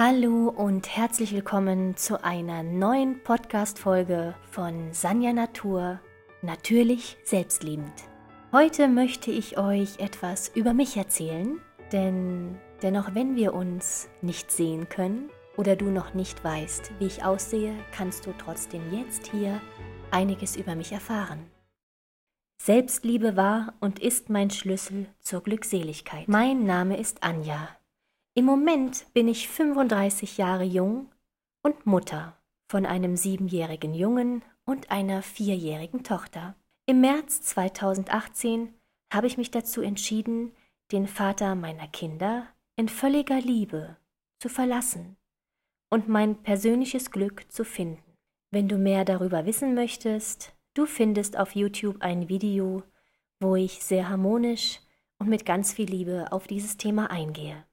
Hallo und herzlich willkommen zu einer neuen Podcast-Folge von Sanja Natur, natürlich selbstliebend. Heute möchte ich euch etwas über mich erzählen, denn, denn auch wenn wir uns nicht sehen können oder du noch nicht weißt, wie ich aussehe, kannst du trotzdem jetzt hier einiges über mich erfahren. Selbstliebe war und ist mein Schlüssel zur Glückseligkeit. Mein Name ist Anja. Im Moment bin ich 35 Jahre jung und Mutter von einem siebenjährigen Jungen und einer vierjährigen Tochter. Im März 2018 habe ich mich dazu entschieden, den Vater meiner Kinder in völliger Liebe zu verlassen und mein persönliches Glück zu finden. Wenn du mehr darüber wissen möchtest, du findest auf YouTube ein Video, wo ich sehr harmonisch und mit ganz viel Liebe auf dieses Thema eingehe.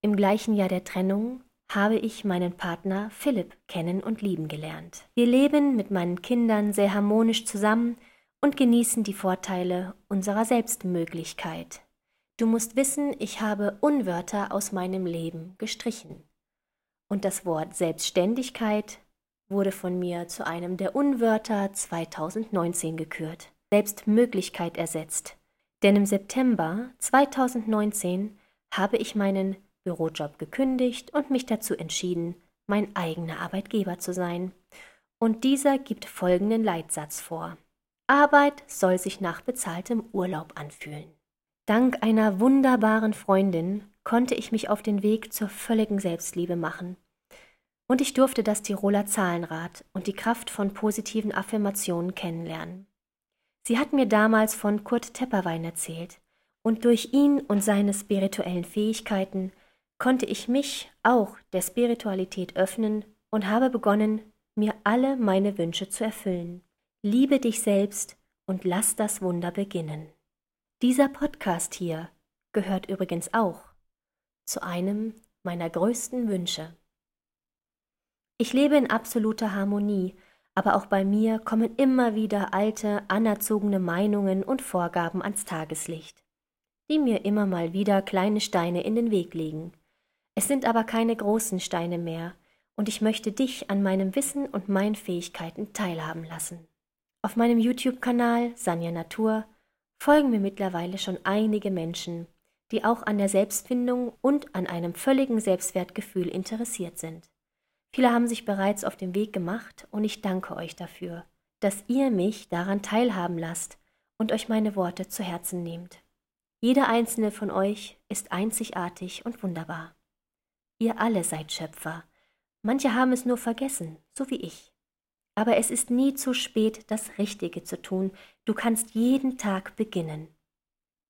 Im gleichen Jahr der Trennung habe ich meinen Partner Philipp kennen und lieben gelernt. Wir leben mit meinen Kindern sehr harmonisch zusammen und genießen die Vorteile unserer Selbstmöglichkeit. Du musst wissen, ich habe Unwörter aus meinem Leben gestrichen. Und das Wort Selbstständigkeit wurde von mir zu einem der Unwörter 2019 gekürt. Selbstmöglichkeit ersetzt. Denn im September 2019 habe ich meinen Bürojob gekündigt und mich dazu entschieden, mein eigener Arbeitgeber zu sein. Und dieser gibt folgenden Leitsatz vor. Arbeit soll sich nach bezahltem Urlaub anfühlen. Dank einer wunderbaren Freundin konnte ich mich auf den Weg zur völligen Selbstliebe machen. Und ich durfte das Tiroler Zahlenrad und die Kraft von positiven Affirmationen kennenlernen. Sie hat mir damals von Kurt Tepperwein erzählt, und durch ihn und seine spirituellen Fähigkeiten konnte ich mich auch der Spiritualität öffnen und habe begonnen, mir alle meine Wünsche zu erfüllen. Liebe dich selbst und lass das Wunder beginnen. Dieser Podcast hier gehört übrigens auch zu einem meiner größten Wünsche. Ich lebe in absoluter Harmonie, aber auch bei mir kommen immer wieder alte, anerzogene Meinungen und Vorgaben ans Tageslicht, die mir immer mal wieder kleine Steine in den Weg legen. Es sind aber keine großen Steine mehr, und ich möchte dich an meinem Wissen und meinen Fähigkeiten teilhaben lassen. Auf meinem YouTube-Kanal Sanja Natur folgen mir mittlerweile schon einige Menschen, die auch an der Selbstfindung und an einem völligen Selbstwertgefühl interessiert sind. Viele haben sich bereits auf den Weg gemacht und ich danke euch dafür, dass ihr mich daran teilhaben lasst und euch meine Worte zu Herzen nehmt. Jeder einzelne von euch ist einzigartig und wunderbar. Ihr alle seid Schöpfer. Manche haben es nur vergessen, so wie ich. Aber es ist nie zu spät, das Richtige zu tun. Du kannst jeden Tag beginnen.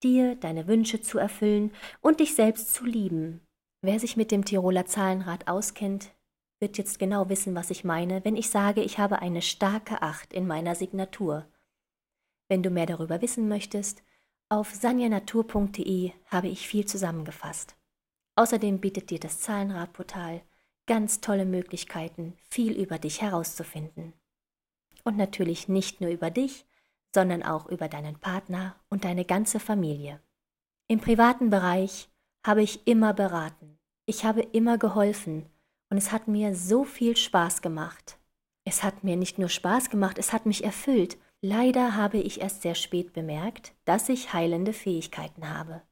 Dir deine Wünsche zu erfüllen und dich selbst zu lieben. Wer sich mit dem Tiroler Zahlenrad auskennt, wird jetzt genau wissen, was ich meine, wenn ich sage, ich habe eine starke Acht in meiner Signatur. Wenn du mehr darüber wissen möchtest, auf sanjanatur.de habe ich viel zusammengefasst. Außerdem bietet dir das Zahlenradportal ganz tolle Möglichkeiten, viel über dich herauszufinden. Und natürlich nicht nur über dich, sondern auch über deinen Partner und deine ganze Familie. Im privaten Bereich habe ich immer beraten, ich habe immer geholfen und es hat mir so viel Spaß gemacht. Es hat mir nicht nur Spaß gemacht, es hat mich erfüllt. Leider habe ich erst sehr spät bemerkt, dass ich heilende Fähigkeiten habe.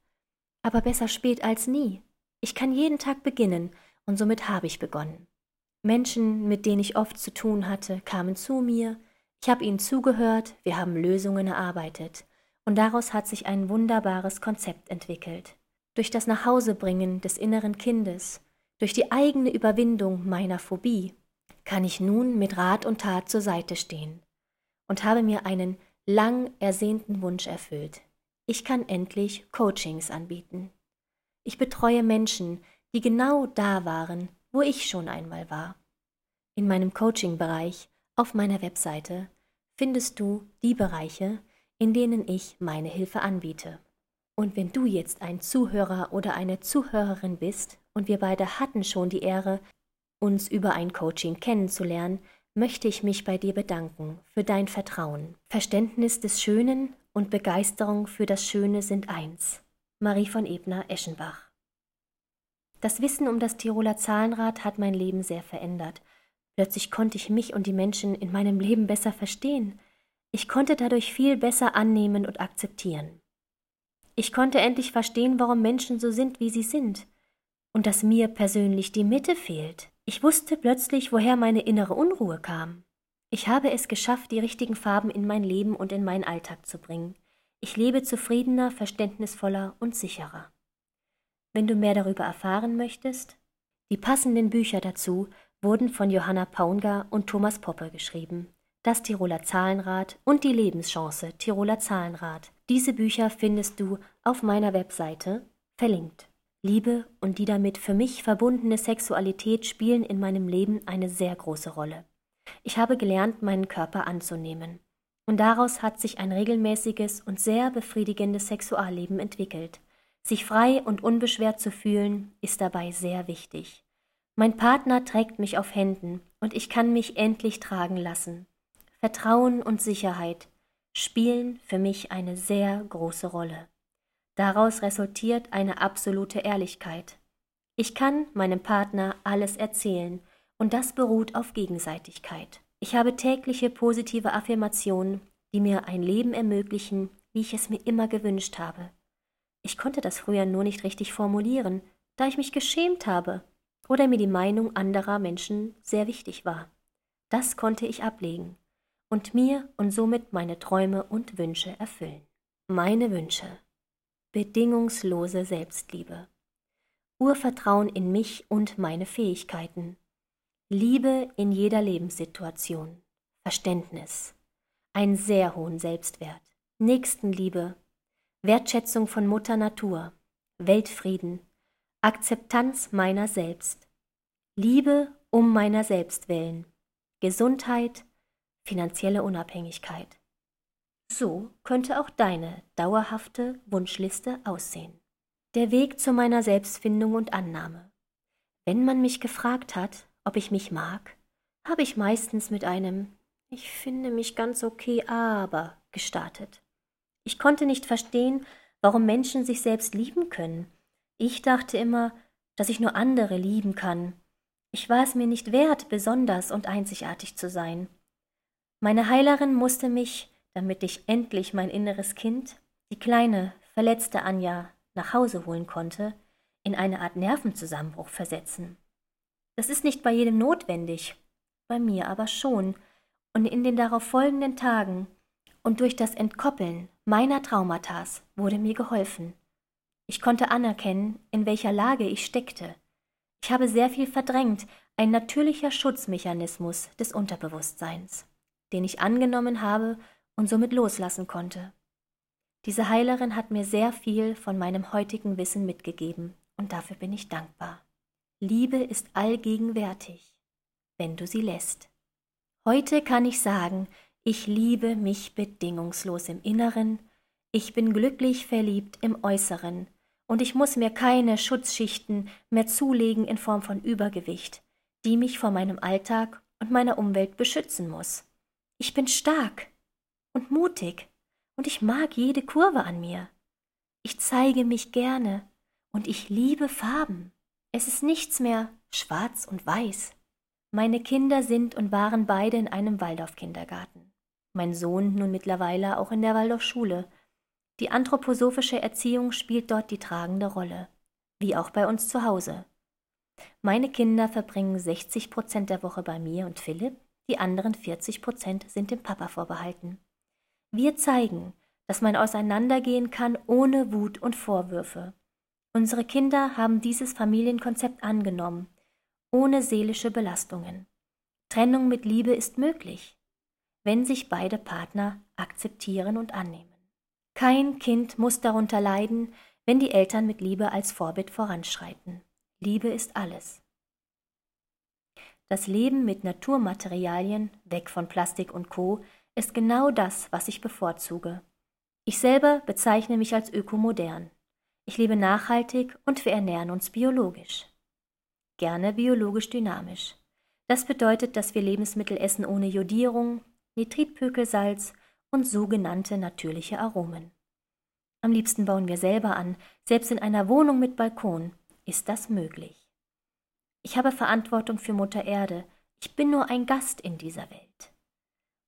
Aber besser spät als nie. Ich kann jeden Tag beginnen, und somit habe ich begonnen. Menschen, mit denen ich oft zu tun hatte, kamen zu mir, ich habe ihnen zugehört, wir haben Lösungen erarbeitet, und daraus hat sich ein wunderbares Konzept entwickelt. Durch das Nachhausebringen des inneren Kindes, durch die eigene Überwindung meiner Phobie, kann ich nun mit Rat und Tat zur Seite stehen und habe mir einen lang ersehnten Wunsch erfüllt. Ich kann endlich Coachings anbieten. Ich betreue Menschen, die genau da waren, wo ich schon einmal war. In meinem Coaching-Bereich auf meiner Webseite findest du die Bereiche, in denen ich meine Hilfe anbiete. Und wenn du jetzt ein Zuhörer oder eine Zuhörerin bist und wir beide hatten schon die Ehre, uns über ein Coaching kennenzulernen, möchte ich mich bei dir bedanken für dein Vertrauen. Verständnis des Schönen und Begeisterung für das Schöne sind eins. Marie von Ebner-Eschenbach. Das Wissen um das Tiroler Zahlenrad hat mein Leben sehr verändert. Plötzlich konnte ich mich und die Menschen in meinem Leben besser verstehen. Ich konnte dadurch viel besser annehmen und akzeptieren. Ich konnte endlich verstehen, warum Menschen so sind, wie sie sind, und dass mir persönlich die Mitte fehlt. Ich wusste plötzlich, woher meine innere Unruhe kam. Ich habe es geschafft, die richtigen Farben in mein Leben und in meinen Alltag zu bringen. Ich lebe zufriedener, verständnisvoller und sicherer. Wenn du mehr darüber erfahren möchtest, die passenden Bücher dazu wurden von Johanna Paunga und Thomas Poppe geschrieben. Das Tiroler Zahlenrad und die Lebenschance Tiroler Zahlenrad. Diese Bücher findest du auf meiner Webseite verlinkt. Liebe und die damit für mich verbundene Sexualität spielen in meinem Leben eine sehr große Rolle. Ich habe gelernt, meinen Körper anzunehmen. Und daraus hat sich ein regelmäßiges und sehr befriedigendes Sexualleben entwickelt. Sich frei und unbeschwert zu fühlen, ist dabei sehr wichtig. Mein Partner trägt mich auf Händen und ich kann mich endlich tragen lassen. Vertrauen und Sicherheit spielen für mich eine sehr große Rolle. Daraus resultiert eine absolute Ehrlichkeit. Ich kann meinem Partner alles erzählen und das beruht auf Gegenseitigkeit. Ich habe tägliche positive Affirmationen, die mir ein Leben ermöglichen, wie ich es mir immer gewünscht habe. Ich konnte das früher nur nicht richtig formulieren, da ich mich geschämt habe oder mir die Meinung anderer Menschen sehr wichtig war. Das konnte ich ablegen und mir und somit meine Träume und Wünsche erfüllen. Meine Wünsche. Bedingungslose Selbstliebe. Urvertrauen in mich und meine Fähigkeiten. Liebe in jeder Lebenssituation. Verständnis. Einen sehr hohen Selbstwert. Nächstenliebe. Wertschätzung von Mutter Natur. Weltfrieden. Akzeptanz meiner selbst, Liebe um meiner selbst willen, Gesundheit, finanzielle Unabhängigkeit. So könnte auch deine dauerhafte Wunschliste aussehen. Der Weg zu meiner Selbstfindung und Annahme. Wenn man mich gefragt hat, ob ich mich mag, habe ich meistens mit einem Ich finde mich ganz okay, aber gestartet. Ich konnte nicht verstehen, warum Menschen sich selbst lieben können ich dachte immer, dass ich nur andere lieben kann. Ich war es mir nicht wert, besonders und einzigartig zu sein. Meine Heilerin musste mich, damit ich endlich mein inneres Kind, die kleine, verletzte Anja, nach Hause holen konnte, in eine Art Nervenzusammenbruch versetzen. Das ist nicht bei jedem notwendig, bei mir aber schon, und in den darauf folgenden Tagen und durch das Entkoppeln meiner Traumatas wurde mir geholfen. Ich konnte anerkennen, in welcher Lage ich steckte. Ich habe sehr viel verdrängt, ein natürlicher Schutzmechanismus des Unterbewusstseins, den ich angenommen habe und somit loslassen konnte. Diese Heilerin hat mir sehr viel von meinem heutigen Wissen mitgegeben und dafür bin ich dankbar. Liebe ist allgegenwärtig, wenn du sie lässt. Heute kann ich sagen, ich liebe mich bedingungslos im Inneren, ich bin glücklich verliebt im Äußeren, und ich muss mir keine Schutzschichten mehr zulegen in Form von Übergewicht, die mich vor meinem Alltag und meiner Umwelt beschützen muss. Ich bin stark und mutig und ich mag jede Kurve an mir. Ich zeige mich gerne und ich liebe Farben. Es ist nichts mehr schwarz und weiß. Meine Kinder sind und waren beide in einem Waldorf-Kindergarten. Mein Sohn nun mittlerweile auch in der Waldorfschule die anthroposophische Erziehung spielt dort die tragende Rolle, wie auch bei uns zu Hause. Meine Kinder verbringen 60 Prozent der Woche bei mir und Philipp, die anderen 40 Prozent sind dem Papa vorbehalten. Wir zeigen, dass man auseinandergehen kann ohne Wut und Vorwürfe. Unsere Kinder haben dieses Familienkonzept angenommen, ohne seelische Belastungen. Trennung mit Liebe ist möglich, wenn sich beide Partner akzeptieren und annehmen. Kein Kind muss darunter leiden, wenn die Eltern mit Liebe als Vorbild voranschreiten. Liebe ist alles. Das Leben mit Naturmaterialien, weg von Plastik und Co., ist genau das, was ich bevorzuge. Ich selber bezeichne mich als ökomodern. Ich lebe nachhaltig und wir ernähren uns biologisch. Gerne biologisch dynamisch. Das bedeutet, dass wir Lebensmittel essen ohne Jodierung, Nitritpökelsalz und sogenannte natürliche Aromen. Am liebsten bauen wir selber an, selbst in einer Wohnung mit Balkon. ist das möglich. Ich habe Verantwortung für Mutter Erde, ich bin nur ein Gast in dieser Welt.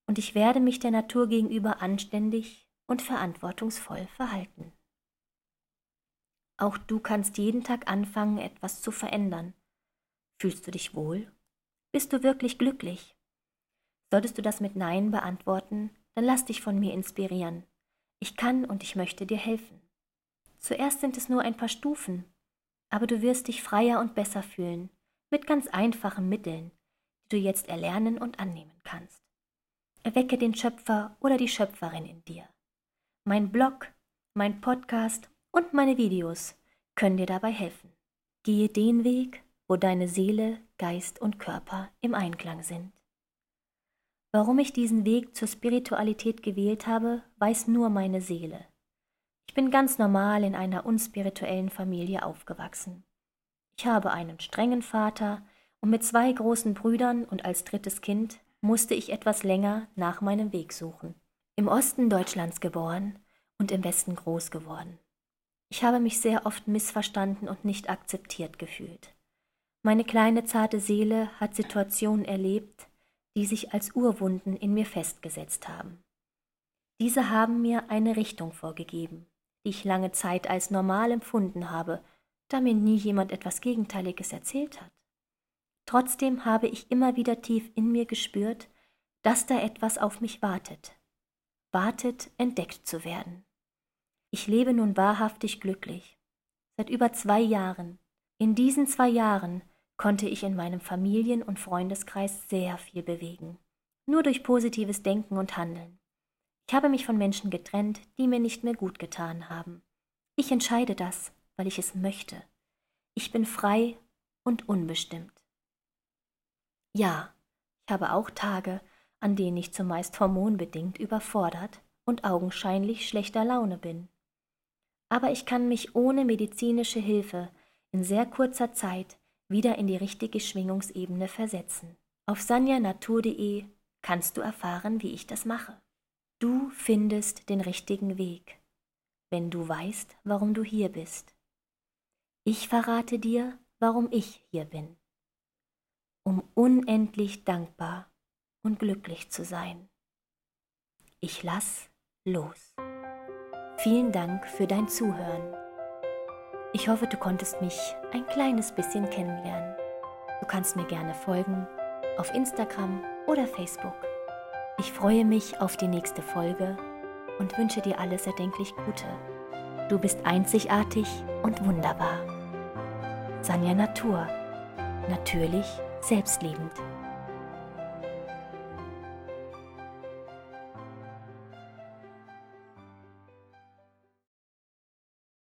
Und ich werde mich der Natur gegenüber anständig und verantwortungsvoll verhalten. Auch du kannst jeden Tag anfangen, etwas zu verändern. Fühlst du dich wohl? Bist du wirklich glücklich? Solltest du das mit Nein beantworten, dann lass dich von mir inspirieren. Ich kann und ich möchte dir helfen. Zuerst sind es nur ein paar Stufen, aber du wirst dich freier und besser fühlen, mit ganz einfachen Mitteln, die du jetzt erlernen und annehmen kannst. Erwecke den Schöpfer oder die Schöpferin in dir. Mein Blog, mein Podcast und meine Videos können dir dabei helfen. Gehe den Weg, wo deine Seele, Geist und Körper im Einklang sind. Warum ich diesen Weg zur Spiritualität gewählt habe, weiß nur meine Seele. Ich bin ganz normal in einer unspirituellen Familie aufgewachsen. Ich habe einen strengen Vater und mit zwei großen Brüdern und als drittes Kind musste ich etwas länger nach meinem Weg suchen. Im Osten Deutschlands geboren und im Westen groß geworden. Ich habe mich sehr oft missverstanden und nicht akzeptiert gefühlt. Meine kleine zarte Seele hat Situationen erlebt, die sich als Urwunden in mir festgesetzt haben. Diese haben mir eine Richtung vorgegeben, die ich lange Zeit als normal empfunden habe, da mir nie jemand etwas Gegenteiliges erzählt hat. Trotzdem habe ich immer wieder tief in mir gespürt, dass da etwas auf mich wartet, wartet, entdeckt zu werden. Ich lebe nun wahrhaftig glücklich. Seit über zwei Jahren. In diesen zwei Jahren konnte ich in meinem Familien- und Freundeskreis sehr viel bewegen. Nur durch positives Denken und Handeln. Ich habe mich von Menschen getrennt, die mir nicht mehr gut getan haben. Ich entscheide das, weil ich es möchte. Ich bin frei und unbestimmt. Ja, ich habe auch Tage, an denen ich zumeist hormonbedingt überfordert und augenscheinlich schlechter Laune bin. Aber ich kann mich ohne medizinische Hilfe in sehr kurzer Zeit wieder in die richtige Schwingungsebene versetzen. Auf sanjanatur.de kannst du erfahren, wie ich das mache. Du findest den richtigen Weg, wenn du weißt, warum du hier bist. Ich verrate dir, warum ich hier bin, um unendlich dankbar und glücklich zu sein. Ich lass los. Vielen Dank für dein Zuhören. Ich hoffe, du konntest mich ein kleines bisschen kennenlernen. Du kannst mir gerne folgen auf Instagram oder Facebook. Ich freue mich auf die nächste Folge und wünsche dir alles erdenklich Gute. Du bist einzigartig und wunderbar. Sanja Natur. Natürlich selbstliebend.